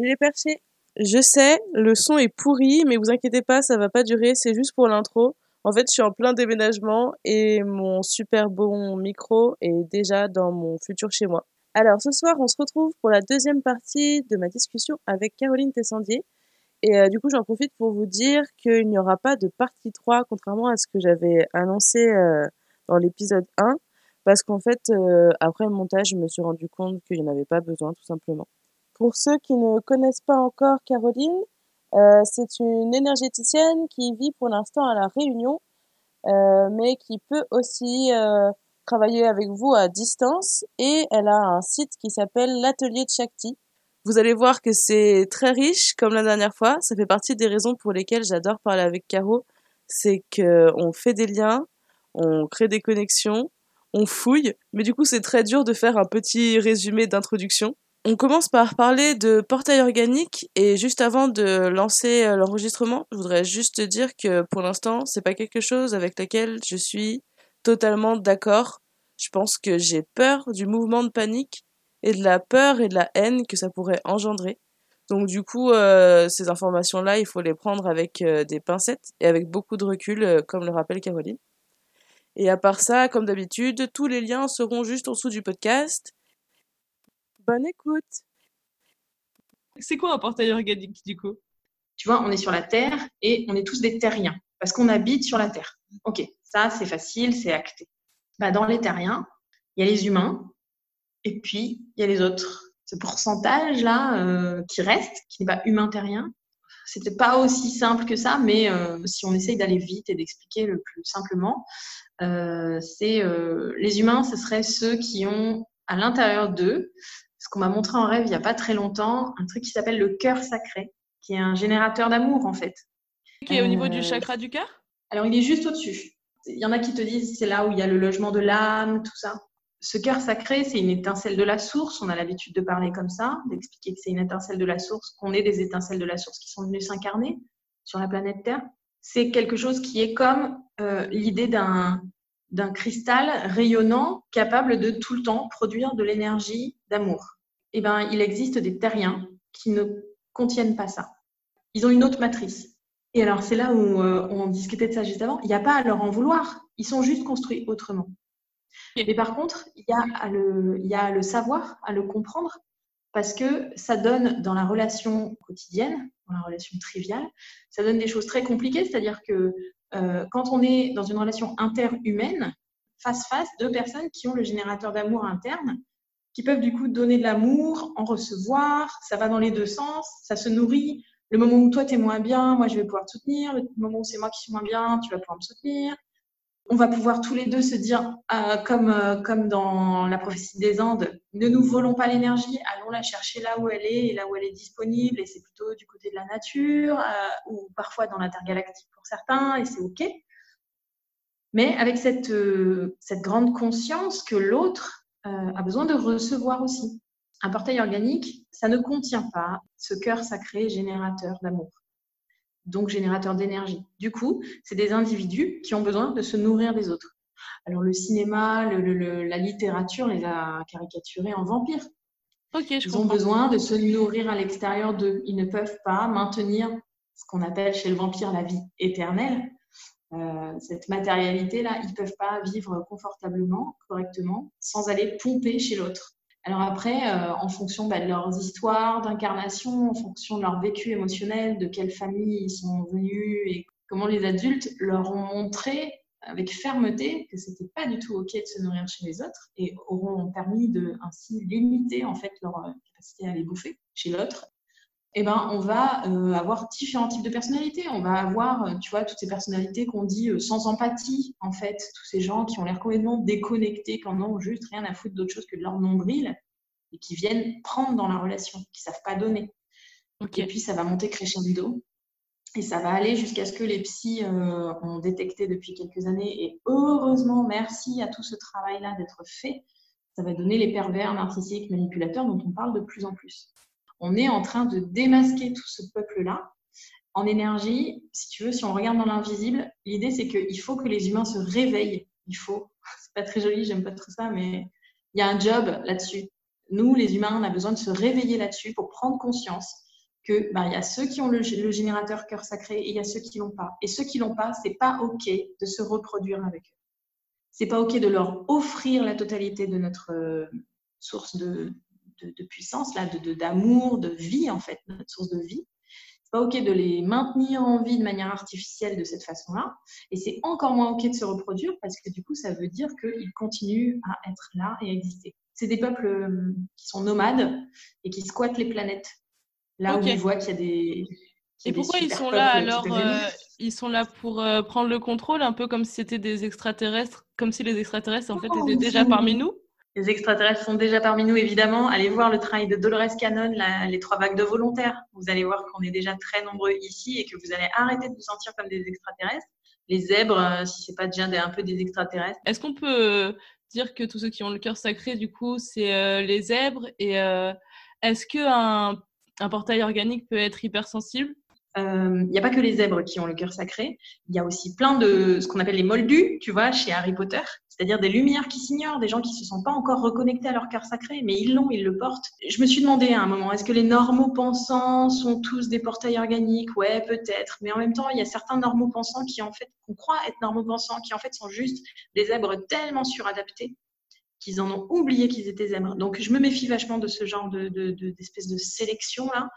Les perchés. Je sais, le son est pourri, mais vous inquiétez pas, ça va pas durer, c'est juste pour l'intro. En fait, je suis en plein déménagement et mon super bon micro est déjà dans mon futur chez moi. Alors ce soir, on se retrouve pour la deuxième partie de ma discussion avec Caroline Tessandier. Et euh, du coup, j'en profite pour vous dire qu'il n'y aura pas de partie 3, contrairement à ce que j'avais annoncé euh, dans l'épisode 1, parce qu'en fait, euh, après le montage, je me suis rendu compte qu'il n'y en avait pas besoin, tout simplement. Pour ceux qui ne connaissent pas encore Caroline, euh, c'est une énergéticienne qui vit pour l'instant à La Réunion, euh, mais qui peut aussi euh, travailler avec vous à distance. Et elle a un site qui s'appelle l'Atelier de Shakti. Vous allez voir que c'est très riche, comme la dernière fois. Ça fait partie des raisons pour lesquelles j'adore parler avec Caro. C'est qu'on fait des liens, on crée des connexions, on fouille. Mais du coup, c'est très dur de faire un petit résumé d'introduction. On commence par parler de portail organique et juste avant de lancer euh, l'enregistrement, je voudrais juste dire que pour l'instant, c'est pas quelque chose avec lequel je suis totalement d'accord. Je pense que j'ai peur du mouvement de panique et de la peur et de la haine que ça pourrait engendrer. Donc du coup, euh, ces informations-là, il faut les prendre avec euh, des pincettes et avec beaucoup de recul, comme le rappelle Caroline. Et à part ça, comme d'habitude, tous les liens seront juste en dessous du podcast. Bonne écoute. C'est quoi un portail organique du coup? Tu vois, on est sur la Terre et on est tous des terriens parce qu'on habite sur la Terre. Ok, ça c'est facile, c'est acté. Bah, dans les terriens, il y a les humains et puis il y a les autres. Ce pourcentage là euh, qui reste, qui n'est pas humain-terrien, c'était pas aussi simple que ça, mais euh, si on essaye d'aller vite et d'expliquer le plus simplement, euh, c'est les humains, ce seraient ceux qui ont à l'intérieur d'eux ce qu'on m'a montré en rêve il n'y a pas très longtemps, un truc qui s'appelle le cœur sacré, qui est un générateur d'amour en fait. Qui est au niveau du euh, chakra du cœur? Alors il est juste au-dessus. Il y en a qui te disent c'est là où il y a le logement de l'âme, tout ça. Ce cœur sacré, c'est une étincelle de la source. On a l'habitude de parler comme ça, d'expliquer que c'est une étincelle de la source, qu'on est des étincelles de la source qui sont venues s'incarner sur la planète Terre. C'est quelque chose qui est comme euh, l'idée d'un d'un cristal rayonnant capable de tout le temps produire de l'énergie d'amour. Eh ben, il existe des terriens qui ne contiennent pas ça. Ils ont une autre matrice. Et alors, c'est là où euh, on discutait de ça juste avant. Il n'y a pas à leur en vouloir. Ils sont juste construits autrement. Mais par contre, il y, a à le, il y a à le savoir, à le comprendre, parce que ça donne dans la relation quotidienne, dans la relation triviale, ça donne des choses très compliquées. C'est-à-dire que euh, quand on est dans une relation interhumaine, face-face, deux personnes qui ont le générateur d'amour interne, qui peuvent du coup donner de l'amour, en recevoir, ça va dans les deux sens, ça se nourrit. Le moment où toi, tu es moins bien, moi, je vais pouvoir te soutenir. Le moment où c'est moi qui suis moins bien, tu vas pouvoir me soutenir. On va pouvoir tous les deux se dire, euh, comme, euh, comme dans la prophétie des Andes, ne nous volons pas l'énergie, allons la chercher là où elle est et là où elle est disponible. Et c'est plutôt du côté de la nature ou parfois dans l'intergalactique certains, et c'est OK. Mais avec cette, euh, cette grande conscience que l'autre euh, a besoin de recevoir aussi. Un portail organique, ça ne contient pas ce cœur sacré générateur d'amour, donc générateur d'énergie. Du coup, c'est des individus qui ont besoin de se nourrir des autres. Alors le cinéma, la littérature les a caricaturés en vampires. Ils ont besoin de se nourrir à l'extérieur d'eux. Ils ne peuvent pas maintenir ce qu'on appelle chez le vampire la vie éternelle, euh, cette matérialité-là, ils ne peuvent pas vivre confortablement, correctement, sans aller pomper chez l'autre. Alors après, euh, en fonction bah, de leurs histoires d'incarnation, en fonction de leur vécu émotionnel, de quelle famille ils sont venus et comment les adultes leur ont montré avec fermeté que c'était pas du tout ok de se nourrir chez les autres et auront permis de ainsi limiter en fait leur capacité à les bouffer chez l'autre eh ben, on va euh, avoir différents types de personnalités. On va avoir, euh, tu vois, toutes ces personnalités qu'on dit euh, sans empathie, en fait, tous ces gens qui ont l'air complètement déconnectés, qui n'en ont juste rien à foutre d'autre chose que de leur nombril et qui viennent prendre dans la relation, qui savent pas donner. Et puis, ça va monter crescendo et ça va aller jusqu'à ce que les psys ont détecté depuis quelques années. Et heureusement, merci à tout ce travail-là d'être fait, ça va donner les pervers narcissiques manipulateurs dont on parle de plus en plus on est en train de démasquer tout ce peuple-là en énergie. Si tu veux, si on regarde dans l'invisible, l'idée c'est qu'il faut que les humains se réveillent. Il faut, c'est pas très joli, j'aime pas trop ça, mais il y a un job là-dessus. Nous, les humains, on a besoin de se réveiller là-dessus pour prendre conscience que il y a ceux qui ont le, générateur cœur sacré et il y a ceux qui l'ont pas. Et ceux qui l'ont pas, c'est pas ok de se reproduire avec eux. C'est pas ok de leur offrir la totalité de notre euh, source de, de, puissance, là, d'amour, de, vie, en fait, notre source de vie. C'est pas OK de les maintenir en vie de manière artificielle de cette façon-là. Et c'est encore moins OK de se reproduire parce que du coup, ça veut dire qu'ils continuent à être là et à exister. C'est des peuples euh, qui sont nomades et qui squattent les planètes. Là où on voit qu'il y a des. et pourquoi ils sont là alors euh, Ils sont là pour euh, prendre le contrôle, un peu comme si c'était des extraterrestres, comme si les extraterrestres en fait étaient déjà parmi nous? Les extraterrestres sont déjà parmi nous, évidemment. Allez voir le travail de Dolores Cannon, les trois vagues de volontaires. Vous allez voir qu'on est déjà très nombreux ici et que vous allez arrêter de vous sentir comme des extraterrestres. Les zèbres, euh, si c'est pas déjà un peu des extraterrestres. Est-ce qu'on peut dire que tous ceux qui ont le cœur sacré, du coup, c'est euh, les zèbres Et euh, est-ce qu'un un portail organique peut être hypersensible? Il euh, n'y a pas que les zèbres qui ont le cœur sacré. Il y a aussi plein de ce qu'on appelle les moldus, tu vois, chez Harry Potter, c'est-à-dire des lumières qui s'ignorent, des gens qui se sont pas encore reconnectés à leur cœur sacré, mais ils l'ont, ils le portent. Je me suis demandé à un moment, est-ce que les normaux pensants sont tous des portails organiques? Ouais, peut-être. Mais en même temps, il y a certains normaux pensants qui en fait, qu'on croit être normaux pensants, qui en fait sont juste des zèbres tellement suradaptés qu'ils en ont oublié qu'ils étaient zèbres. Donc, je me méfie vachement de ce genre de, d'espèce de sélection là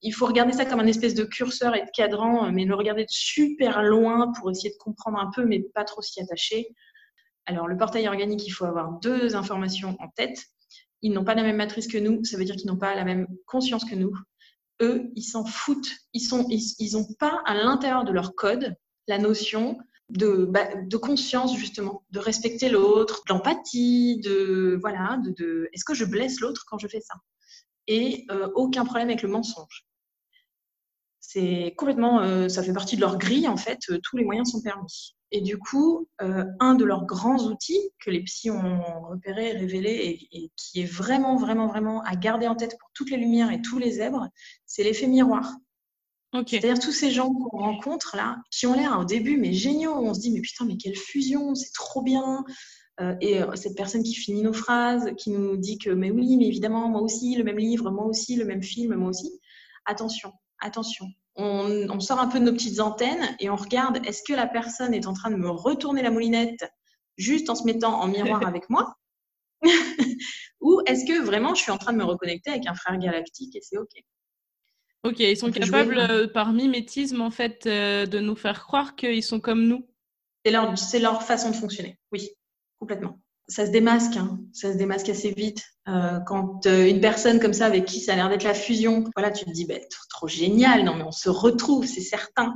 il faut regarder ça comme un espèce de curseur et de cadran, mais le regarder de super loin pour essayer de comprendre un peu, mais pas trop s'y attacher. Alors, le portail organique, il faut avoir deux informations en tête. Ils n'ont pas la même matrice que nous, ça veut dire qu'ils n'ont pas la même conscience que nous. Eux, ils s'en foutent. Ils n'ont ils, pas à l'intérieur de leur code la notion de, bah, conscience, justement, de respecter l'autre, d'empathie, de, voilà, de, est-ce que je blesse l'autre quand je fais ça? Et euh, aucun problème avec le mensonge. C'est complètement, euh, ça fait partie de leur grille en fait. Euh, tous les moyens sont permis. Et du coup, euh, un de leurs grands outils que les psys ont repéré, révélé et, qui est vraiment, vraiment, vraiment à garder en tête pour toutes les lumières et tous les zèbres, c'est l'effet miroir. C'est-à-dire tous ces gens qu'on rencontre là, qui ont l'air au début mais géniaux, on se dit mais putain mais quelle fusion, c'est trop bien. et cette personne qui finit nos phrases, qui nous dit que mais oui, mais évidemment moi aussi le même livre, moi aussi le même film, moi aussi. Attention, attention, on, sort un peu de nos petites antennes et on regarde est-ce que la personne est en train de me retourner la moulinette juste en se mettant en miroir avec moi ou est-ce que vraiment je suis en train de me reconnecter avec un frère galactique et c'est ok? Ok, ils sont capables euh, par mimétisme en fait euh, de nous faire croire qu'ils sont comme nous. C'est leur façon de fonctionner, oui, complètement ça se démasque, hein. ça se démasque assez vite. Euh, quand euh, une personne comme ça avec qui ça a l'air d'être la fusion, voilà, tu te dis, bah, trop génial, non mais on se retrouve, c'est certain.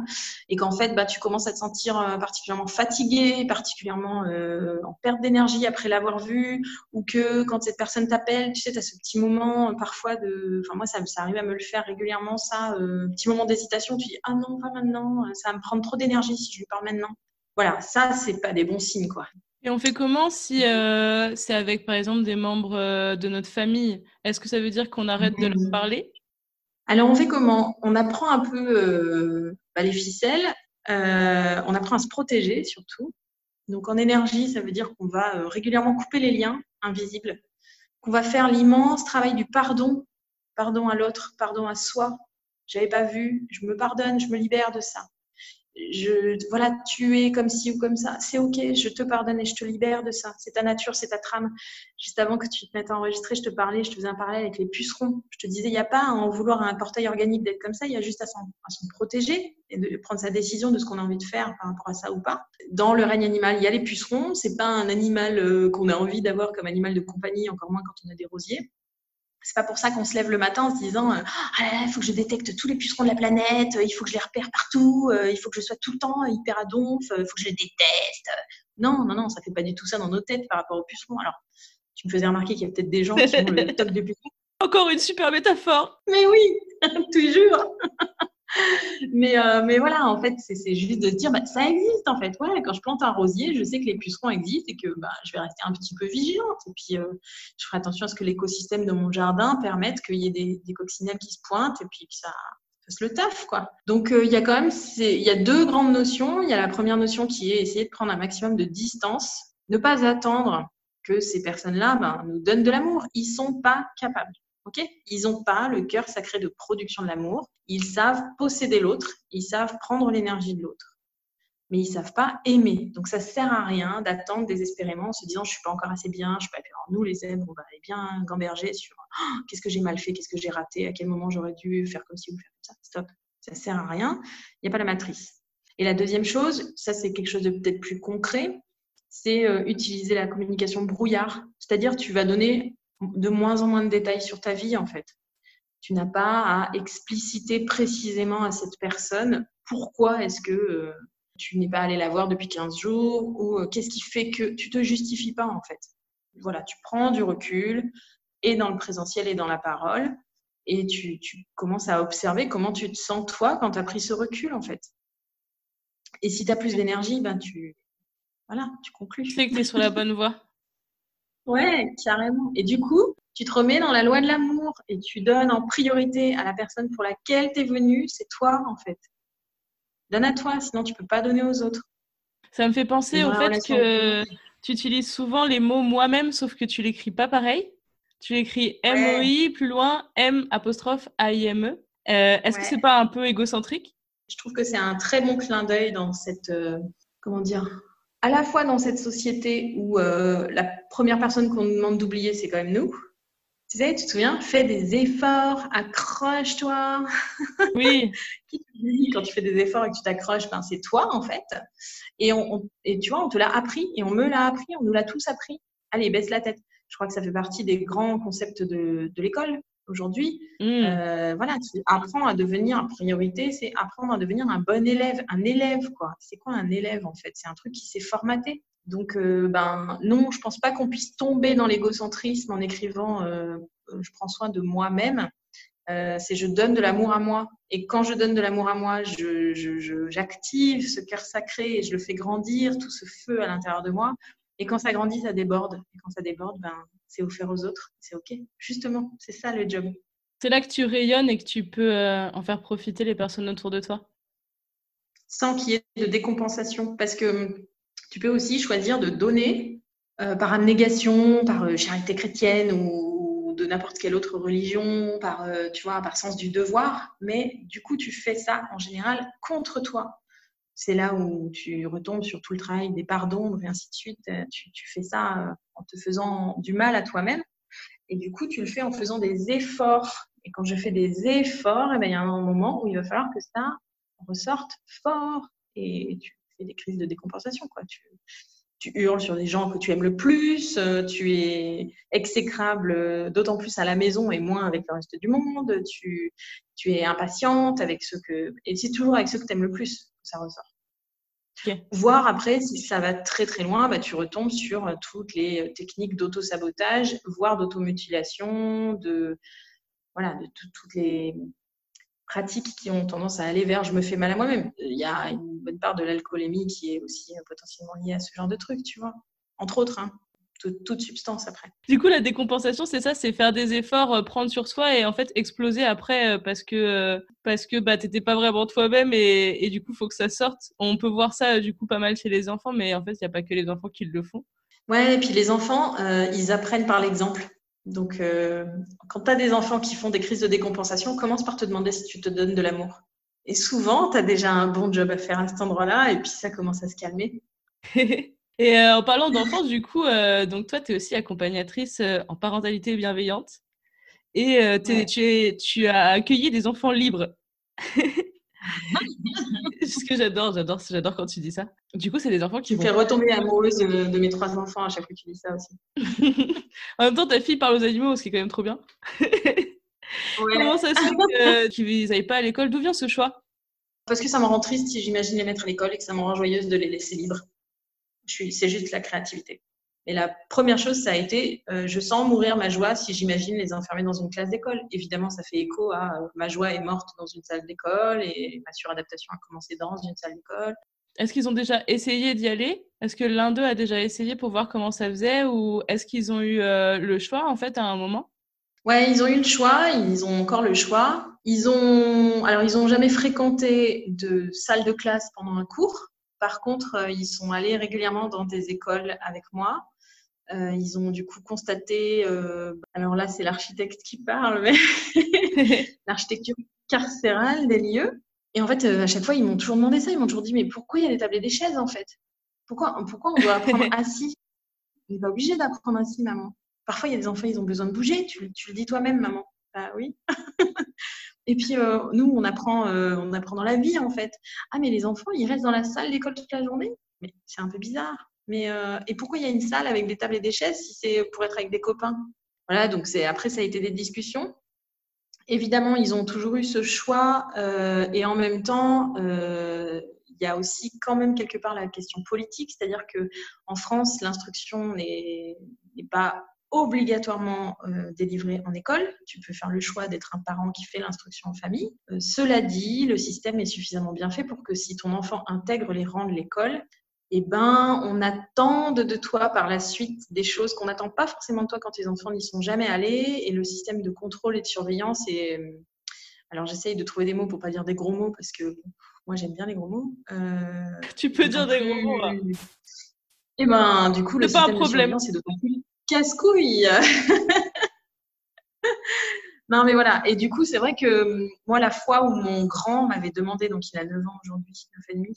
Et qu'en fait, bah, tu commences à te sentir euh, particulièrement fatigué, particulièrement euh, en perte d'énergie après l'avoir vu, ou que quand cette personne t'appelle, tu sais, tu as ce petit moment euh, parfois de, enfin moi ça, ça arrive à me le faire régulièrement, ça, petit moment d'hésitation, tu dis, ah non, pas maintenant, ça va me prendre trop d'énergie si je lui parle maintenant. Voilà, ça, c'est pas des bons signes, quoi. Et on fait comment si euh, c'est avec, par exemple, des membres euh, de notre famille? Est-ce que ça veut dire qu'on arrête de leur mmh. parler? Alors, on fait comment? On apprend un peu euh, bah, les ficelles, on apprend à se protéger surtout. Donc, en énergie, ça veut dire qu'on va régulièrement couper les liens invisibles, qu'on va faire l'immense travail du pardon, pardon à l'autre, pardon à soi. J'avais pas vu, je me pardonne, je me libère de ça je, voilà, tu es comme ci ou comme ça, c'est ok, je te pardonne et je te libère de ça. C'est ta nature, c'est ta trame. Juste avant que tu te mettes à enregistrer, je te parlais, je te faisais un parallèle avec les pucerons. Je te disais, il n'y a pas à en vouloir un portail organique d'être comme ça, il y a juste à s'en protéger et de prendre sa décision de ce qu'on a envie de faire par rapport à ça ou pas. Dans le règne animal, il y a les pucerons, c'est pas un animal euh, qu'on a envie d'avoir comme animal de compagnie, encore moins quand on a des rosiers. C'est pas pour ça qu'on se lève le matin en se disant ah là là, il faut que je détecte tous les pucerons de la planète, il faut que je les repère partout, il faut que je sois tout le temps hyper à donf, il faut que je les déteste. Non, non, non, ça fait pas du tout ça dans nos têtes par rapport aux pucerons. Alors, tu me faisais remarquer qu'il y a peut-être des gens qui ont le top de pucerons. Encore une super métaphore. Mais oui, toujours. Mais, euh, mais voilà, en fait, c'est juste de se dire, bah, ça existe en fait. Ouais, quand je plante un rosier, je sais que les pucerons existent et que bah, je vais rester un petit peu vigilante. Et puis, euh, je ferai attention à ce que l'écosystème de mon jardin permette qu'il y ait des, des, coccinelles qui se pointent et puis que ça fasse le taf, quoi. Donc, euh, il y a quand même, il y a deux grandes notions. Il y a la première notion qui est essayer de prendre un maximum de distance, ne pas attendre que ces personnes-là ben, nous donnent de l'amour. Ils sont pas capables. Ok? Ils n'ont pas le cœur sacré de production de l'amour. Ils savent posséder l'autre, ils savent prendre l'énergie de l'autre, mais ils savent pas aimer. Donc ça sert à rien d'attendre désespérément en se disant je suis pas encore assez bien, je suis pas. Nous les zèbres, on va aller bien gamberger sur oh, qu'est-ce que j'ai mal fait, qu'est-ce que j'ai raté, à quel moment j'aurais dû faire comme ci ou faire comme ça. Stop, ça sert à rien. Il n'y a pas la matrice. Et la deuxième chose, ça c'est quelque chose de peut-être plus concret, c'est euh, utiliser la communication brouillard. C'est-à-dire, tu vas donner de moins en moins de détails sur ta vie, en fait. Tu n'as pas à expliciter précisément à cette personne pourquoi est-ce que euh, tu n'es pas allé la voir depuis 15 jours ou euh, qu'est-ce qui fait que tu te justifies pas, en fait. Voilà, tu prends du recul et dans le présentiel et dans la parole et tu, tu commences à observer comment tu te sens toi quand tu as pris ce recul, en fait. Et si tu as plus d'énergie, ben tu, voilà, tu conclus. Tu sais que tu es sur la bonne voie. Ouais, carrément. Et du coup, tu te remets dans la loi de l'amour et tu donnes en priorité à la personne pour laquelle tu es venu, c'est toi en fait. Donne à toi, sinon tu peux pas donner aux autres. Ça me fait penser au fait que tu utilises souvent les mots moi-même, sauf que tu l'écris pas pareil. Tu l'écris M-O-I, plus loin, M apostrophe A-I-M-E. Euh, est-ce que c'est pas un peu égocentrique? Je trouve que c'est un très bon clin d'œil dans cette, euh, comment dire, à la fois dans cette société où euh, la première personne qu'on nous demande d'oublier, c'est quand même nous. Tu sais, tu te souviens, fais des efforts, accroche-toi. Oui. Quand tu fais des efforts et que tu t'accroches, ben, c'est toi en fait. Et, on, et tu vois, on te l'a appris et on me l'a appris, on nous l'a tous appris. Allez, baisse la tête. Je crois que ça fait partie des grands concepts de, de l'école aujourd'hui. Mm. Euh, voilà, apprends à devenir, en priorité, c'est apprendre à devenir un bon élève, un élève, quoi. C'est quoi un élève, en fait? C'est un truc qui s'est formaté. Donc, euh, ben, non, je pense pas qu'on puisse tomber dans l'égocentrisme en écrivant euh, je prends soin de moi-même. c'est je donne de l'amour à moi. Et quand je donne de l'amour à moi, j'active je, ce cœur sacré et je le fais grandir, tout ce feu à l'intérieur de moi. Et quand ça grandit, ça déborde. Et quand ça déborde, ben, c'est offert aux autres. C'est OK. Justement, c'est ça le job. C'est là que tu rayonnes et que tu peux euh, en faire profiter les personnes autour de toi. Sans qu'il y ait de décompensation. Parce que hum, tu peux aussi choisir de donner euh, par abnégation, par euh, charité chrétienne ou, de n'importe quelle autre religion, par, tu vois, par sens du devoir. Mais du coup, tu fais ça en général contre toi c'est là où tu retombes sur tout le travail des pardons et ainsi de suite. Euh, tu, fais ça euh, en te faisant du mal à toi-même. Et du coup, tu le fais en faisant des efforts. Et quand je fais des efforts, eh ben, il y a un moment où il va falloir que ça ressorte fort. Et tu fais des crises de décompensation. Quoi. Tu, hurles sur des gens que tu aimes le plus, euh, tu es exécrable, d'autant plus à la maison et moins avec le reste du monde, tu, tu es impatiente avec ceux que... Et c'est toujours avec ceux que tu aimes le plus ça ressort. Voir après, si ça va très très loin, bah, tu retombes sur euh, toutes les euh, techniques d'auto-sabotage, voire d'automutilation, de, voilà, de toutes les pratiques qui ont tendance à aller vers je me fais mal à moi-même. Il y a une bonne part de l'alcoolémie qui est aussi euh, potentiellement liée à ce genre de trucs, tu vois. Entre autres. Hein toute substance après. Du coup, la décompensation, c'est ça, c'est faire des efforts, euh, prendre sur soi et en fait exploser après euh, parce que euh, parce que bah t'étais pas vraiment toi-même et, et, du coup, faut que ça sorte. On peut voir ça du coup pas mal chez les enfants, mais en fait, il n'y a pas que les enfants qui le font. Ouais, et puis les enfants, ils apprennent par l'exemple. Donc, quand tu as des enfants qui font des crises de décompensation, commence par te demander si tu te donnes de l'amour. Et souvent, tu as déjà un bon job à faire à cet endroit-là, et puis ça commence à se calmer. Et euh, en parlant d'enfants, du coup, euh, donc toi, tu es aussi accompagnatrice euh, en parentalité bienveillante et tu, tu, as accueilli des enfants libres. Ce que j'adore, j'adore, j'adore quand tu dis ça. Du coup, c'est des enfants qui tu vont... fais retomber amoureuse de, de, mes trois enfants à chaque fois que tu dis ça aussi. en même temps, ta fille parle aux animaux, ce qui est quand même trop bien. ouais. Comment ça se fait qu'ils n'aillent pas à l'école? D'où vient ce choix? Parce que ça me rend triste si j'imagine les mettre à l'école et que ça me rend joyeuse de les laisser libres. C'est juste la créativité. Et la première chose, ça a été, euh, je sens mourir ma joie si j'imagine les enfermer dans une classe d'école. Évidemment, ça fait écho à euh, ma joie est morte dans une salle d'école et ma suradaptation a commencé dans une salle d'école. Est-ce qu'ils ont déjà essayé d'y aller? Est-ce que l'un d'eux a déjà essayé pour voir comment ça faisait ou est-ce qu'ils ont eu euh, le choix en fait à un moment? Ouais, ils ont eu le choix, ils ont encore le choix. Ils ont, alors ils ont jamais fréquenté de salle de classe pendant un cours. Par contre, euh, ils sont allés régulièrement dans des écoles avec moi. Euh, ils ont du coup constaté, euh, alors là c'est l'architecte qui parle, mais l'architecture carcérale des lieux. Et en fait, euh, à chaque fois, ils m'ont toujours demandé ça. Ils m'ont toujours dit, mais pourquoi il y a des tables et des chaises en fait? Pourquoi, pourquoi on doit apprendre assis? On n'est pas obligé d'apprendre assis, maman. Parfois, il y a des enfants, ils ont besoin de bouger. Tu, tu le dis toi-même, maman. Bah oui. Et puis, euh, nous, on apprend, euh, on apprend dans la vie, en fait. Ah, mais les enfants, ils restent dans la salle d'école toute la journée? Mais c'est un peu bizarre. Mais, euh, et pourquoi il y a une salle avec des tables et des chaises si c'est pour être avec des copains? Voilà, donc après, ça a été des discussions. Évidemment, ils ont toujours eu ce choix. et en même temps, il y a aussi quand même quelque part la question politique. C'est-à-dire qu'en France, l'instruction n'est pas obligatoirement euh, délivré en école. Tu peux faire le choix d'être un parent qui fait l'instruction en famille. Euh, cela dit, le système est suffisamment bien fait pour que si ton enfant intègre les rangs de l'école, eh ben, on attend de toi par la suite des choses qu'on n'attend pas forcément de toi quand tes enfants n'y sont jamais allés. Et le système de contrôle et de surveillance est... Alors j'essaye de trouver des mots pour pas dire des gros mots parce que moi j'aime bien les gros mots. Euh, tu peux dire des gros mots. Là. Et eh ben du coup le système de surveillance est d'autant plus casse-couille. non, mais voilà. Et du coup, c'est vrai que hum, moi, la fois où mon grand m'avait demandé, donc il a 9 ans aujourd'hui, 9 et demi,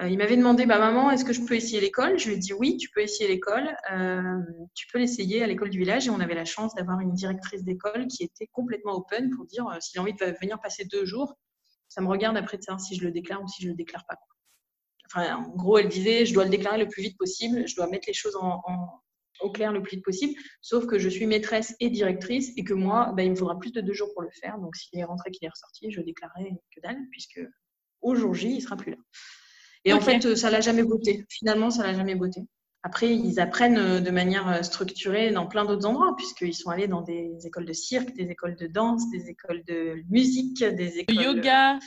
euh, il m'avait demandé, bah, maman, est-ce que je peux essayer l'école? Je lui ai dit, oui, tu peux essayer l'école. Euh, tu peux l'essayer à l'école du village. Et on avait la chance d'avoir une directrice d'école qui était complètement open pour dire, euh, s'il a envie de venir passer deux jours, ça me regarde après savoir si je le déclare ou si je le déclare pas. En gros, elle disait, je dois le déclarer le plus vite possible, je dois mettre les choses en, au clair le plus vite possible, sauf que je suis maîtresse et directrice et que moi, ben, il me faudra plus de deux jours pour le faire. Donc, s'il est rentré, qu'il est ressorti, je déclarerai que dalle, puisque au jour J, il sera plus là. Et en fait, ça l'a jamais botté. Finalement, ça l'a jamais botté. Après, ils apprennent euh, de manière euh, structurée dans plein d'autres endroits, puisqu'ils sont allés dans des écoles de cirque, des écoles de danse, des écoles de musique, des écoles de yoga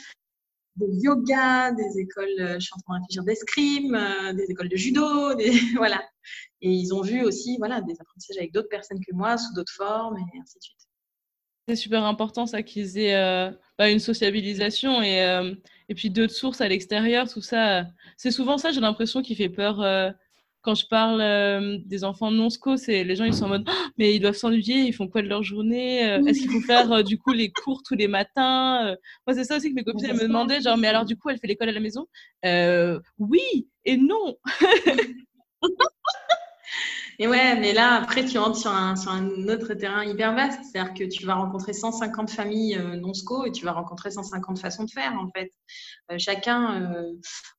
de yoga, des écoles, euh, je suis en train de réfléchir, d'escrime, euh, des écoles de judo, voilà. Et ils ont vu aussi voilà, des apprentissages avec d'autres personnes que moi, sous d'autres formes, et ainsi de suite. C'est super important ça qu'ils aient euh, bah, une sociabilisation et, euh, et puis d'autres sources à l'extérieur, tout ça. C'est souvent ça, j'ai l'impression, qui fait peur euh, quand je parle euh, des enfants non sco, c'est les gens ils sont en mode oh, mais ils doivent s'ennuyer, ils font quoi de leur journée euh, Est-ce qu'il faut faire euh, du coup les cours tous les matins Moi c'est ça aussi que mes copines me demandaient genre mais alors du coup elle fait l'école à la maison? Oui et non. Et ouais, mais là, après, tu rentres sur un, sur un autre terrain hyper vaste. C'est-à-dire que tu vas rencontrer 150 familles non-SCO et tu vas rencontrer 150 façons de faire, en fait. chacun,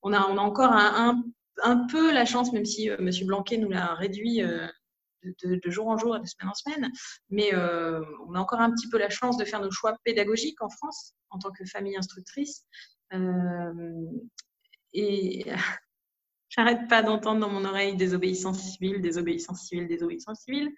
on, a, on a encore un, un, un peu la chance, même si euh, M. Blanquet nous l'a réduit euh, de, jour en jour et de semaine en semaine, mais euh, on a encore un petit peu la chance de faire nos choix pédagogiques en France en tant que famille instructrice. et J'arrête pas d'entendre dans mon oreille désobéissance civile, désobéissance civile, désobéissance civile.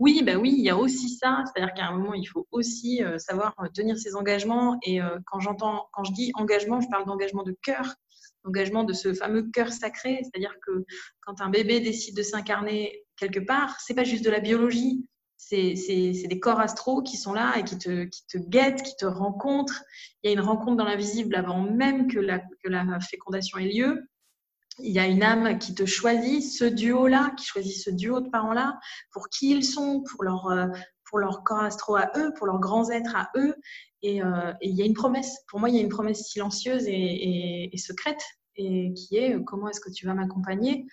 Oui, bah oui, il y a aussi ça. C'est-à-dire qu'à un moment, il faut aussi savoir tenir ses engagements. Et quand j'entends, quand je dis engagement, je parle d'engagement de cœur engagement de ce fameux cœur sacré, c'est-à-dire que quand un bébé décide de s'incarner quelque part, c'est pas juste de la biologie, c'est des corps astraux qui sont là et qui te, qui te guettent, qui te rencontrent. Il y a une rencontre dans l'invisible avant même que la, que la fécondation ait lieu. Il y a une âme qui te choisit, ce duo-là, qui choisit ce duo de parents-là, pour qui ils sont, pour leur, euh, pour leur corps astro à eux, pour leurs grands êtres à eux. Euh, et il y a une promesse. Pour moi, il y a une promesse silencieuse et, secrète, et qui est euh, comment est-ce que tu vas m'accompagner?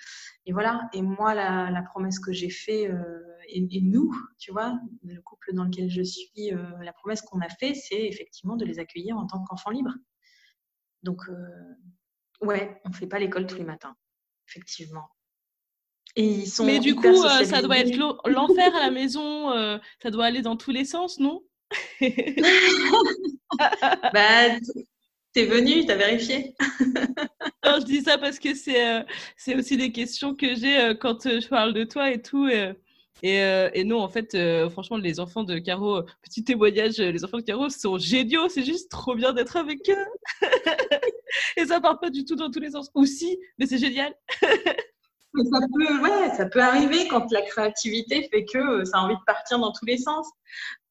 Et voilà. Et moi, la, promesse que j'ai fait euh, et, nous, tu vois, le couple dans lequel je suis, la promesse qu'on a fait, c'est effectivement de les accueillir en tant qu'enfants libres. Donc, ouais, on ne fait pas l'école tous les matins, effectivement. Et ils sont Mais du coup, ça doit être l'enfer à la maison, ça doit aller dans tous les sens, non? Bah, t'es venu, t'as vérifié. je dis ça parce que c'est c'est aussi des questions que j'ai quand je parle de toi et tout. Et, euh, et, non, en fait, euh, franchement, les enfants de Caro, euh, petit témoignage, les enfants de Caro sont géniaux, c'est juste trop bien d'être avec eux. et ça part pas du tout dans tous les sens. Aussi, mais c'est génial. Ça peut, ouais, ça peut arriver quand la créativité fait que ça a envie de partir dans tous les sens.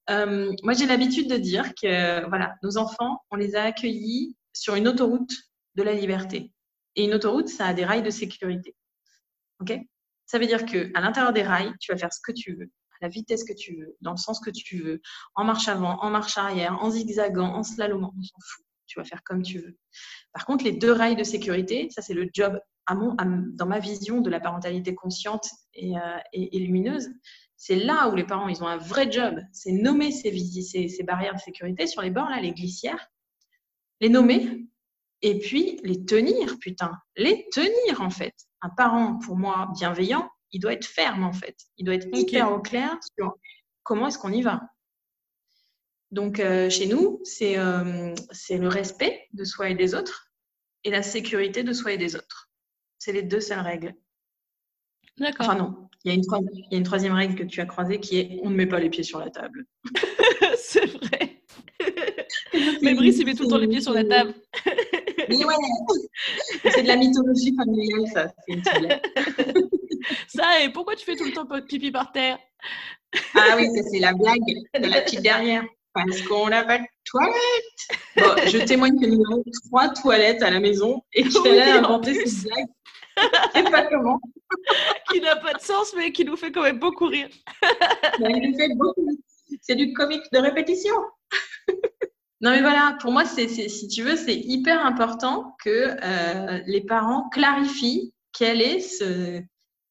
moi, j'ai l'habitude de dire que voilà, nos enfants, on les a accueillis sur une autoroute de la liberté. Et une autoroute, ça a des rails de sécurité. OK? Ça veut dire que à l'intérieur des rails, tu vas faire ce que tu veux, à la vitesse que tu veux, dans le sens que tu veux, en marche avant, en marche arrière, en zigzagant, en slalomant, on s'en fout. Tu vas faire comme tu veux. Par contre, les deux rails de sécurité, ça c'est le job à mon, dans ma vision de la parentalité consciente et, euh, lumineuse. C'est là où les parents, ils ont un vrai job. C'est nommer ces, ces, ces barrières de sécurité sur les bords, là, les glissières. Les nommer, et puis les tenir, putain, les tenir en fait. Un parent, pour moi, bienveillant, il doit être ferme en fait. Il doit être hyper au clair sur comment est-ce qu'on y va. Donc euh, chez nous, euh, c'est le respect de soi et des autres et la sécurité de soi et des autres. C'est les deux seules règles. D'accord. Enfin non, il y, a une, il y a une troisième règle que tu as croisée qui est on ne met pas les pieds sur la table. c'est vrai. Mais Brice, il met tout le temps les pieds sur la table. Mais ouais, c'est de la mythologie familiale, ça. ça, et pourquoi tu fais tout le temps pipi par terre? Ah oui, ça, c'est la blague de la petite dernière. Parce qu'on n'a pas de toilette. Bon, je témoigne que nous avons trois toilettes à la maison et qu'elle a inventé cette blague. Je sais pas comment. qui n'a pas de sens, mais qui nous fait quand même beaucoup rire. C'est du comique de répétition. Non, mais voilà, pour moi, c'est, si tu veux, c'est hyper important que euh, les parents clarifient quel est ce,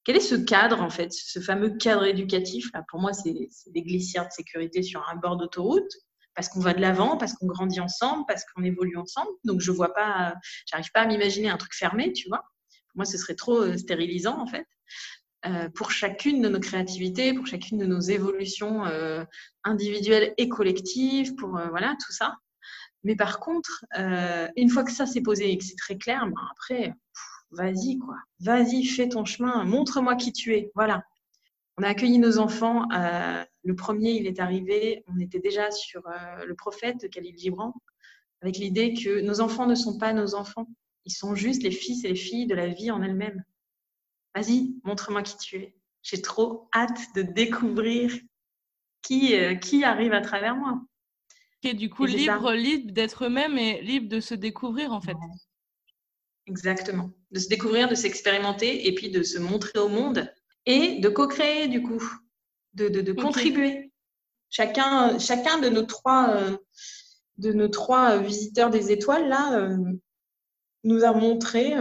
quel est ce cadre, en fait, ce fameux cadre éducatif. Là, pour moi, c'est, des glissières de sécurité sur un bord d'autoroute, parce qu'on va de l'avant, parce qu'on grandit ensemble, parce qu'on évolue ensemble. Donc, je vois pas, j'arrive pas à m'imaginer un truc fermé, tu vois. Moi, ce serait trop euh, stérilisant, en fait. Euh, pour chacune de nos créativités, pour chacune de nos évolutions euh, individuelles et collectives, pour voilà tout ça. Mais par contre, une fois que ça s'est posé et que c'est très clair, ben après, vas-y quoi, vas-y, fais ton chemin, montre-moi qui tu es. Voilà. On a accueilli nos enfants. le premier, il est arrivé. On était déjà sur le prophète de Khalil Gibran, avec l'idée que nos enfants ne sont pas nos enfants. Ils sont juste les fils et les filles de la vie en elle-même. Vas-y, montre-moi qui tu es. J'ai trop hâte de découvrir qui, euh, qui arrive à travers moi. Et du coup, libre, libre d'être eux-mêmes et libre de se découvrir en fait. Exactement. De se découvrir, de s'expérimenter et puis de se montrer au monde et de co-créer du coup, de, de, contribuer. Chacun, chacun de nos trois, euh, de nos trois visiteurs des étoiles là euh, nous a montré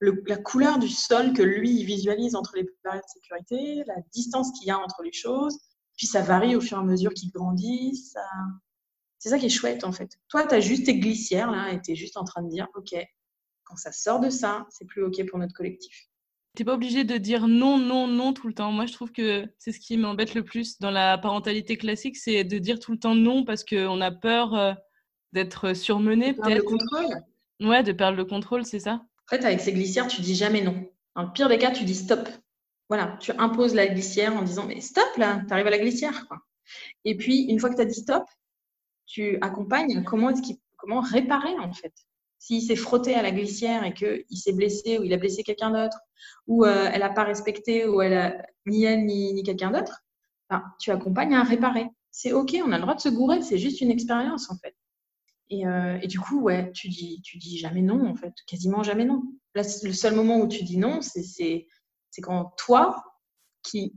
la couleur du sol que lui visualise entre les barrières de sécurité, la distance qu'il y a entre les choses, puis ça varie au fur et à mesure qu'il grandit. Ça... C'est ça qui est chouette en fait. Toi, tu as juste tes glissières là et tu es juste en train de dire, OK, quand ça sort de ça, c'est plus OK pour notre collectif. Tu n'es pas obligé de dire non, non, non tout le temps. Moi, je trouve que c'est ce qui m'embête le plus dans la parentalité classique, c'est de dire tout le temps non parce qu'on a peur euh, d'être surmené peut-être. De contrôle. Ouais, de perdre le contrôle, c'est ça? En fait, avec ces glissières, tu dis jamais non. Dans le pire des cas, tu dis stop. Voilà, tu imposes la glissière en disant mais stop là, tu arrives à la glissière. Et puis, une fois que tu as dit stop, tu accompagnes comment, comment réparer en fait? S'il s'est frotté à la glissière et qu'il s'est blessé ou il a blessé quelqu'un d'autre, ou euh, elle n'a pas respecté, ou elle a ni elle ni, quelqu'un d'autre, ben, tu accompagnes à réparer. C'est OK, on a le droit de se gourer, c'est juste une expérience en fait. Euh, et, du coup, ouais, tu dis, tu dis jamais non, en fait, quasiment jamais non. le seul moment où tu dis non, c'est quand toi, qui,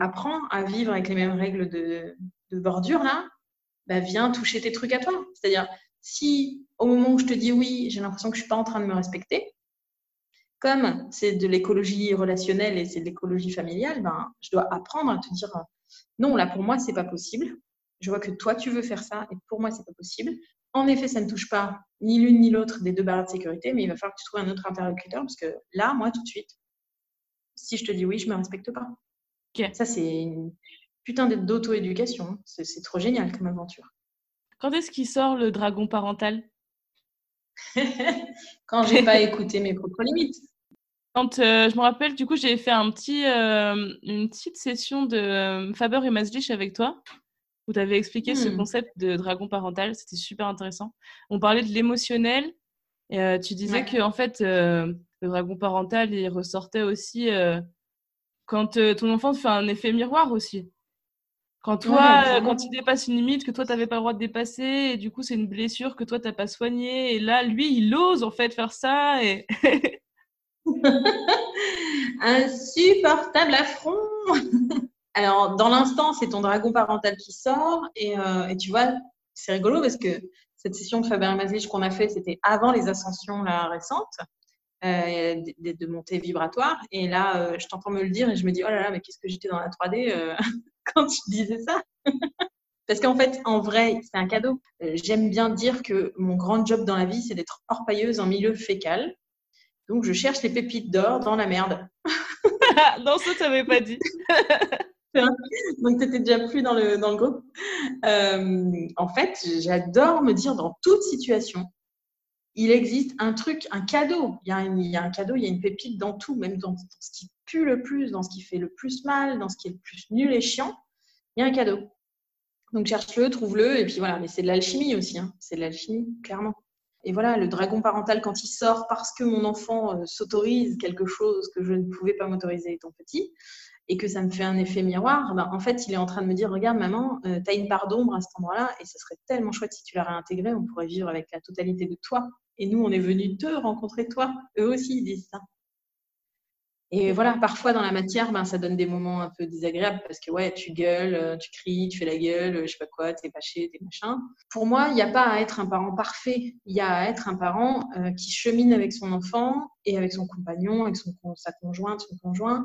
apprends à vivre avec les mêmes règles de, bordure, là, bah, viens toucher tes trucs à toi. C'est-à-dire, si au moment où je te dis oui, j'ai l'impression que je ne suis pas en train de me respecter, comme c'est de l'écologie relationnelle et c'est de l'écologie familiale, ben, je dois apprendre à te dire non, là, pour moi, c'est pas possible je vois que toi, tu veux faire ça et pour moi, c'est pas possible. En effet, ça ne touche pas ni l'une ni l'autre des deux barrières de sécurité, mais il va falloir que tu trouves un autre interlocuteur parce que là, moi, tout de suite, si je te dis oui, je me respecte pas. Ça, c'est une putain d'auto-éducation. Hein. C'est trop génial comme aventure. Quand est-ce qu'il sort le dragon parental? Quand j'ai pas écouté mes propres limites. Quand euh, je me rappelle, du coup, j'ai fait un petit, euh, une petite session de euh, Faber et Maslich avec toi, où tu avais expliqué ce hmm. concept de dragon parental. C'était super intéressant. On parlait de l'émotionnel. Et tu disais que en fait, le dragon parental, il ressortait aussi quand ton enfant fait un effet miroir aussi. Quand toi, quand il dépasse une limite que toi, tu n'avais pas le droit de dépasser, et du coup, c'est une blessure que toi, tu n'as pas soignée, et là, lui, il ose en fait faire ça. Et... Insupportable affront Alors, dans l'instant, c'est ton dragon parental qui sort, et, euh, et tu vois, c'est rigolo parce que cette session de Faber Maslich qu'on a fait, c'était avant les ascensions là, récentes. Euh, de, de, montée vibratoire. Et là, euh, je t'entends me le dire et je me dis, oh là là, mais qu'est-ce que j'étais dans la 3D euh, quand tu disais ça? Parce qu'en fait, en vrai, c'est un cadeau. J'aime bien dire que mon grand job dans la vie, c'est d'être orpailleuse en milieu fécal. Donc, je cherche les pépites d'or dans la merde. non, ça, tu n'avais pas dit. Donc, tu étais déjà plus dans le, dans le groupe. en fait, j'adore me dire dans toute situation, il existe un truc, un cadeau. Il y, a un, cadeau, il y a une pépite dans tout, même dans, ce qui pue le plus, dans ce qui fait le plus mal, dans ce qui est le plus nul et chiant. Il y a un cadeau. Donc cherche-le, trouve-le, et puis voilà. Mais c'est de l'alchimie aussi, hein. c'est de l'alchimie, clairement. Et voilà, le dragon parental, quand il sort parce que mon enfant euh, s'autorise quelque chose que je ne pouvais pas m'autoriser étant petit, et que ça me fait un effet miroir, ben, en fait, il est en train de me dire, regarde maman, euh, tu as une part d'ombre à cet endroit-là, et ce serait tellement chouette si tu la réintégrais, on pourrait vivre avec la totalité de toi. Et nous, on est venus te rencontrer toi. Eux aussi, ils disent ça. Et voilà, parfois dans la matière, ben, ça donne des moments un peu désagréables parce que ouais, tu gueules, euh, tu cries, tu fais la gueule, euh, je sais pas quoi, t'es fâché, t'es machin. Pour moi, il n'y a pas à être un parent parfait. Il y a à être un parent euh, qui chemine avec son enfant et avec son compagnon, avec son, sa conjointe, son conjoint,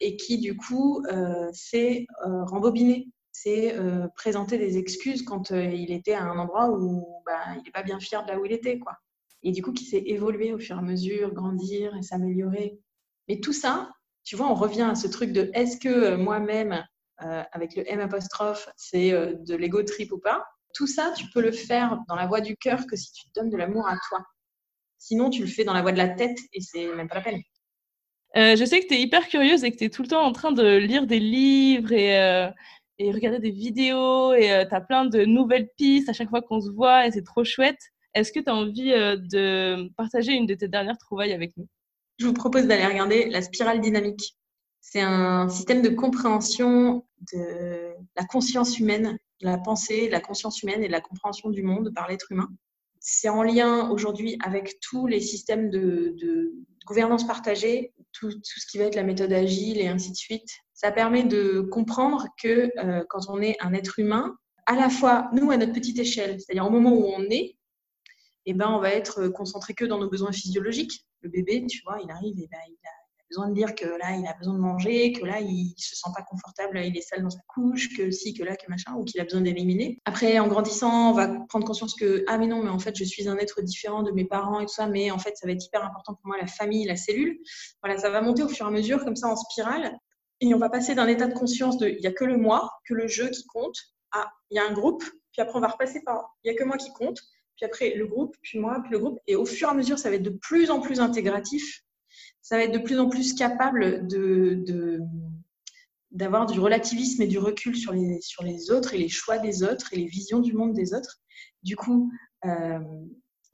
et qui du coup sait rembobiner, c'est présenter des excuses quand il était à un endroit où ben, il n'est pas bien fier de là où il était, quoi. Et du coup, qui sait évoluer au fur et à mesure, grandir et s'améliorer. Mais tout ça, tu vois, on revient à ce truc de est-ce que euh, moi-même, euh, avec le M apostrophe, c'est euh, de l'ego trip ou pas? Tout ça, tu peux le faire dans la voie du cœur que si tu te donnes de l'amour à toi. Sinon, tu le fais dans la voie de la tête et c'est même pas la peine. je sais que tu es hyper curieuse et que tu es tout le temps en train de lire des livres et, et regarder des vidéos et tu as plein de nouvelles pistes à chaque fois qu'on se voit et c'est trop chouette. Est-ce que tu as envie de partager une de tes dernières trouvailles avec nous? Je vous propose d'aller regarder la spirale dynamique. C'est un système de compréhension de la conscience humaine, de la pensée, de la conscience humaine et de la compréhension du monde par l'être humain. C'est en lien aujourd'hui avec tous les systèmes de, gouvernance partagée, tout, ce qui va être la méthode agile et ainsi de suite. Ça permet de comprendre que euh, quand on est un être humain, à la fois nous à notre petite échelle, c'est-à-dire au moment où on est, eh ben, on va être concentré que dans nos besoins physiologiques, le bébé, tu vois, il arrive et ben, il, a, besoin de dire que là, il a besoin de manger, que là, il se sent pas confortable, il est sale dans sa couche, que si, que là, que machin, ou qu'il a besoin d'éliminer. Après, en grandissant, on va prendre conscience que, ah, mais non, mais en fait, je suis un être différent de mes parents et tout ça, mais en fait, ça va être hyper important pour moi, la famille, la cellule. Voilà, ça va monter au fur et à mesure, comme ça, en spirale. Et on va passer d'un état de conscience de, il n'y a que le moi, que le jeu qui compte, à, il y a un groupe, puis après, on va repasser par, il n'y a que moi qui compte, puis après le groupe, puis moi, puis le groupe. Et au fur et à mesure, ça va être de plus en plus intégratif. Ça va être de plus en plus capable de, d'avoir du relativisme et du recul sur les, sur les autres et les choix des autres et les visions du monde des autres. Du coup, euh,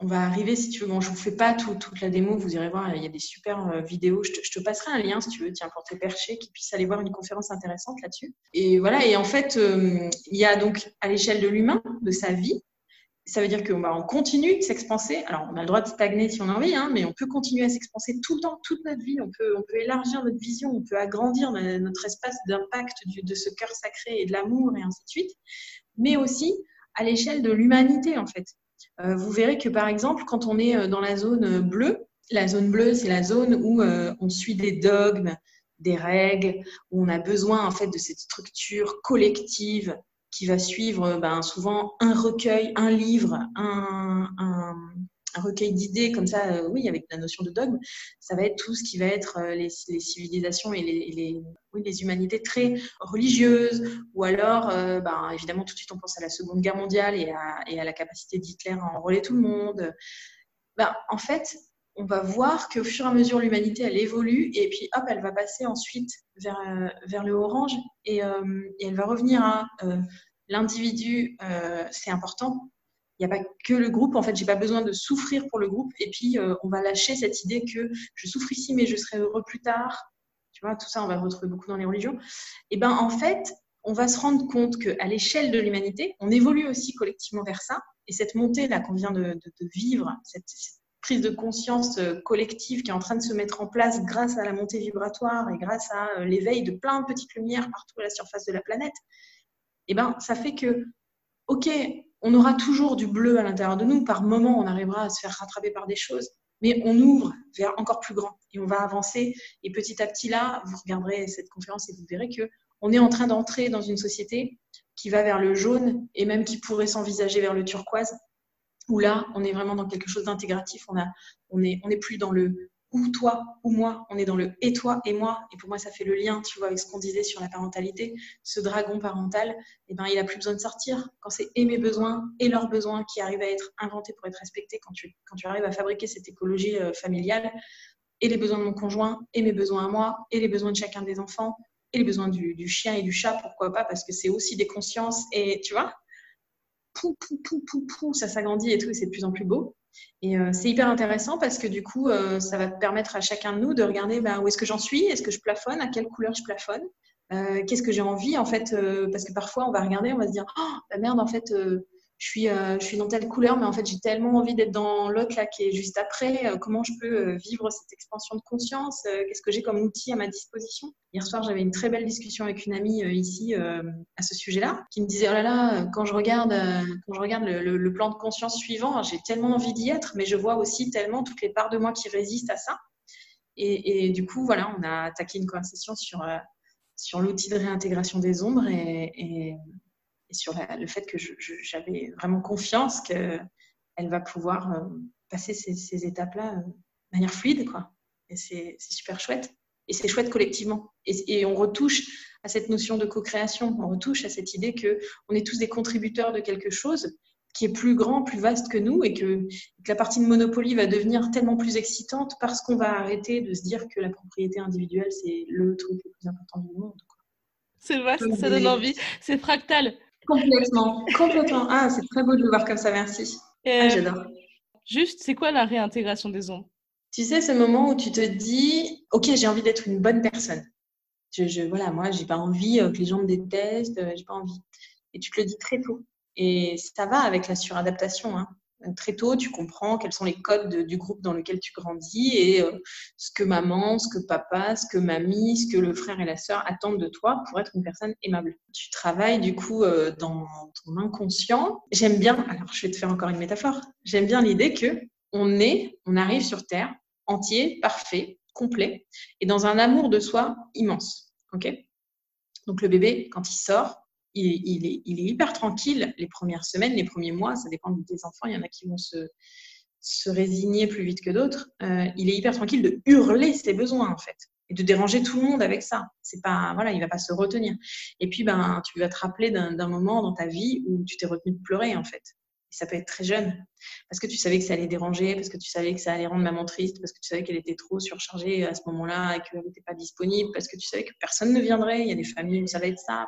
on va arriver, si tu veux, bon, je ne vous fais pas toute la démo, vous irez voir, il y a des super euh, vidéos. Je te, passerai un lien, si tu veux, tiens, pour tes perchés, qui puissent aller voir une conférence intéressante là-dessus. Et voilà, et en fait, euh, il y a donc à l'échelle de l'humain, de sa vie, ça veut dire qu'on on continue de s'expanser. Alors, on a le droit de stagner si on a envie, hein, mais on peut continuer à s'expanser tout le temps, toute notre vie. On peut, on peut élargir notre vision, on peut agrandir notre espace d'impact de ce cœur sacré et de l'amour et ainsi de suite. Mais aussi à l'échelle de l'humanité, en fait. Euh, vous verrez que, par exemple, quand on est euh, dans la zone bleue, la zone bleue, c'est la zone où euh, on suit des dogmes, des règles, où on a besoin, en fait, de cette structure collective qui va suivre ben, souvent un recueil, un livre, un, recueil d'idées comme ça, euh, oui, avec la notion de dogme, ça va être tout ce qui va être euh, les, civilisations et les, oui, les, humanités très religieuses, ou alors, euh, ben, évidemment, tout de suite, on pense à la Seconde Guerre mondiale et à, et à la capacité d'Hitler à enrôler tout le monde. Ben, en fait, on va voir qu'au fur et à mesure, l'humanité, elle évolue, et puis, hop, elle va passer ensuite vers, vers le orange, et, et elle va revenir à l'individu, c'est important, il n'y a pas que le groupe. En fait, j'ai pas besoin de souffrir pour le groupe. Et puis, euh, on va lâcher cette idée que je souffre ici, mais je serai heureux plus tard. Tu vois, tout ça, on va retrouver beaucoup dans les religions. Et ben, en fait, on va se rendre compte qu'à l'échelle de l'humanité, on évolue aussi collectivement vers ça. Et cette montée-là qu'on vient de, vivre, cette, prise de conscience euh, collective qui est en train de se mettre en place grâce à la montée vibratoire et grâce à euh, l'éveil de plein de petites lumières partout à la surface de la planète, et ben, ça fait que, OK, on aura toujours du bleu à l'intérieur de nous. Par moment, on arrivera à se faire rattraper par des choses, mais on ouvre vers encore plus grand et on va avancer. Et petit à petit, là, vous regarderez cette conférence et vous verrez que on est en train d'entrer dans une société qui va vers le jaune et même qui pourrait s'envisager vers le turquoise. Où là, on est vraiment dans quelque chose d'intégratif. On n'est on est plus dans le ou toi ou moi, on est dans le et toi et moi. Et pour moi, ça fait le lien, tu vois, avec ce qu'on disait sur la parentalité. Ce dragon parental, eh ben, il a plus besoin de sortir. Quand c'est et mes besoins et leurs besoins qui arrivent à être inventés pour être respectés, quand tu, quand tu arrives à fabriquer cette écologie euh, familiale, et les besoins de mon conjoint, et mes besoins à moi, et les besoins de chacun des enfants, et les besoins du, du chien et du chat, pourquoi pas, parce que c'est aussi des consciences. Et tu vois, pou, pou, pou, pou, pou, ça s'agrandit et tout, et c'est de plus en plus beau. Et euh, c'est hyper intéressant parce que du coup, euh, ça va permettre à chacun de nous de regarder bah, où est-ce que j'en suis, est-ce que je plafonne, à quelle couleur je plafonne, euh, qu'est-ce que j'ai envie en fait, parce que parfois on va regarder, on va se dire, oh, la merde en fait, je suis, euh, je suis dans telle couleur, mais en fait, j'ai tellement envie d'être dans l'autre là qui est juste après. Euh, comment je peux euh, vivre cette expansion de conscience Qu'est-ce que j'ai comme outil à ma disposition? Hier soir, j'avais une très belle discussion avec une amie ici à ce sujet-là, qui me disait oh là là, quand je regarde, le, plan de conscience suivant, j'ai tellement envie d'y être, mais je vois aussi tellement toutes les parts de moi qui résistent à ça. Et, du coup, voilà, on a attaqué une conversation sur sur l'outil de réintégration des ombres et et sur le fait que j'avais vraiment confiance qu'elle va pouvoir euh, passer ces, étapes-là euh, de manière fluide. Quoi. Et c'est super chouette. Et c'est chouette collectivement. Et, on retouche à cette notion de co-création, on retouche à cette idée qu'on est tous des contributeurs de quelque chose qui est plus grand, plus vaste que nous et que, la partie de Monopoly va devenir tellement plus excitante parce qu'on va arrêter de se dire que la propriété individuelle, c'est le truc le plus important du monde. C'est vaste, ça donne envie. C'est fractal. Complètement, complètement. Ah, c'est très beau de le voir comme ça, merci. Ah, j'adore. Juste, c'est quoi la réintégration des ombres? Tu sais, ce moment où tu te dis, ok, j'ai envie d'être une bonne personne. Je, je voilà, moi, j'ai pas envie euh, que les gens me détestent, euh, j'ai pas envie. Et tu te le dis très tôt. Et ça va avec la suradaptation. Hein très tôt, tu comprends quels sont les codes du groupe dans lequel tu grandis et euh, ce que maman, ce que papa, ce que mamie, ce que le frère et la sœur attendent de toi pour être une personne aimable. Tu travailles du coup euh, dans ton inconscient. J'aime bien, alors je vais te faire encore une métaphore, j'aime bien l'idée que on est, on arrive sur Terre entier, parfait, complet, et dans un amour de soi immense. Donc le bébé, quand il sort, il, est, hyper tranquille les premières semaines, les premiers mois, ça dépend des enfants, il y en a qui vont se, résigner plus vite que d'autres. Euh, il est hyper tranquille de hurler ses besoins en fait et de déranger tout le monde avec ça. C'est pas voilà, il va pas se retenir. Et puis ben tu vas te rappeler d'un moment dans ta vie où tu t'es retenu de pleurer en fait. Et ça peut être très jeune parce que tu savais que ça allait déranger, parce que tu savais que ça allait rendre maman triste, parce que tu savais qu'elle était trop surchargée à ce moment-là et qu'elle n'était pas disponible, parce que tu savais que personne ne viendrait. Il y a des familles où ça va être ça.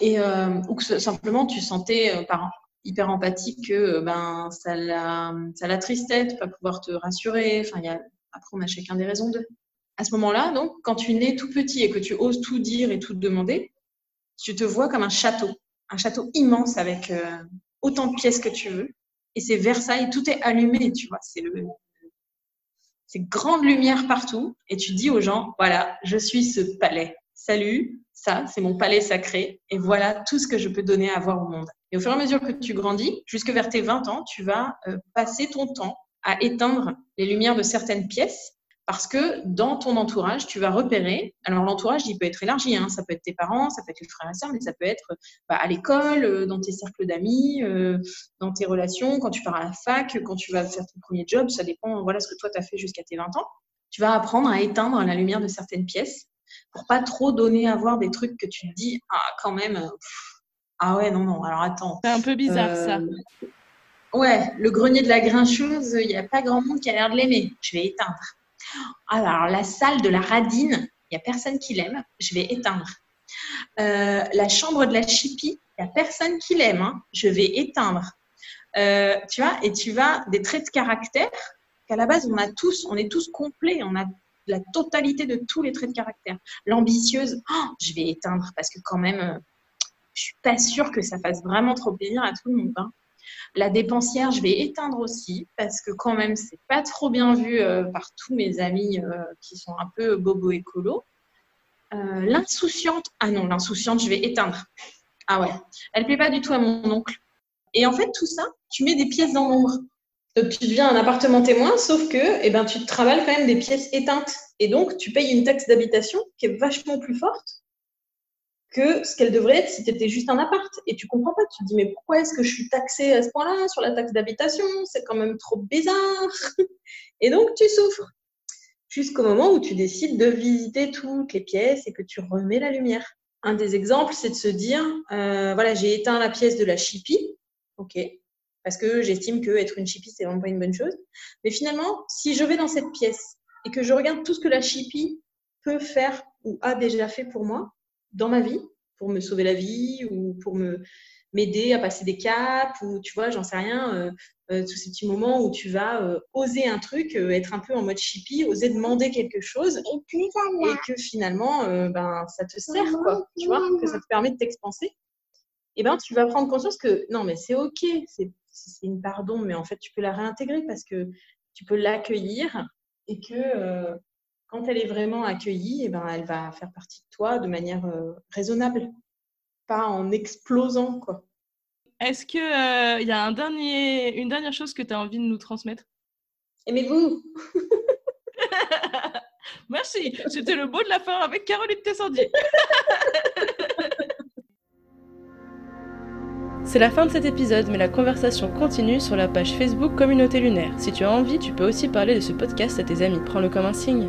Et euh, ou que simplement tu sentais euh, par hyper empathique que euh, ben ça la ça l'attristait de pas pouvoir te rassurer. Enfin y a après on a chacun des raisons de. À ce moment-là donc quand tu nais tout petit et que tu oses tout dire et tout demander tu te vois comme un château un château immense avec autant de pièces que tu veux. Et c'est Versailles tout est allumé tu vois. C'est le c'est grande lumière partout. Et tu dis aux gens voilà je suis ce palais salut ça, c'est mon palais sacré, et voilà tout ce que je peux donner à voir au monde. Et au fur et à mesure que tu grandis, jusque vers tes 20 ans, tu vas euh, passer ton temps à éteindre les lumières de certaines pièces Parce que dans ton entourage, tu vas repérer. Alors, l'entourage, il peut être élargi. Hein. Ça peut être tes parents, ça peut être les frères et sœurs, mais ça peut être bah, à l'école, euh, dans tes cercles d'amis, euh, dans tes relations, quand tu pars à la fac, quand tu vas faire ton premier job. Ça dépend, voilà ce que toi, tu as fait jusqu'à tes 20 ans. Tu vas apprendre à éteindre la lumière de certaines pièces pour pas trop donner à voir des trucs que tu te dis, ah, quand même, ah ouais, non, non, alors attends. C'est un peu bizarre, ça. Euh, ouais, le grenier de la grincheuse, il n'y a pas grand monde qui a l'air de l'aimer. Je vais éteindre. Alors, la salle de la radine, il n'y a personne qui l'aime, je vais éteindre. Euh, la chambre de la chipie, il n'y a personne qui l'aime, hein. je vais éteindre. Euh, tu vois, et tu vas des traits de caractère qu'à la base, on a tous, on est tous complets, on a la totalité de tous les traits de caractère. L'ambitieuse, oh, je vais éteindre parce que quand même, euh, je suis pas sûre que ça fasse vraiment trop plaisir à tout le monde. Hein. La dépensière, je vais éteindre aussi parce que quand même, c'est pas trop bien vu euh, par tous mes amis euh, qui sont un peu bobo écolo. L'insouciante, ah non, l'insouciante, je vais éteindre. Ah ouais, elle plaît pas du tout à mon oncle. Et en fait, tout ça, tu mets des pièces dans l'ombre. Donc, tu deviens un appartement témoin, sauf que eh ben, tu travailles quand même des pièces éteintes. Et donc, tu payes une taxe d'habitation qui est vachement plus forte que ce qu'elle devrait être si tu étais juste un appart. Et tu comprends pas. Tu te dis, mais pourquoi est-ce que je suis taxée à ce point-là sur la taxe d'habitation? C'est quand même trop bizarre. Et donc, tu souffres. Jusqu'au moment où tu décides de visiter toutes les pièces et que tu remets la lumière. Un des exemples, c'est de se dire, euh, voilà, j'ai éteint la pièce de la chipie. OK. Parce que j'estime que être une chipie, c'est vraiment pas une bonne chose. Mais finalement, si je vais dans cette pièce et que je regarde tout ce que la chipie peut faire ou a déjà fait pour moi, dans ma vie pour me sauver la vie ou pour me m'aider à passer des caps ou tu vois j'en sais rien euh, euh, tous ces petits moments où tu vas euh, oser un truc être un peu en mode chippie oser demander quelque chose et, que finalement ben ça te sert quoi tu vois que ça te permet de t'expanser et ben tu vas prendre conscience que non mais c'est ok c'est une pardon mais en fait tu peux la réintégrer parce que tu peux l'accueillir et que quand elle est vraiment accueillie, eh ben, elle va faire partie de toi de manière euh, raisonnable, pas en explosant. quoi. Est-ce qu'il euh, y a un dernier, une dernière chose que tu as envie de nous transmettre? Aimez-vous Merci, c'était le mot de la fin avec Caroline Tessandier. C'est la fin de cet épisode, mais la conversation continue sur la page Facebook Communauté Lunaire. Si tu as envie, tu peux aussi parler de ce podcast à tes amis. Prends-le comme un signe.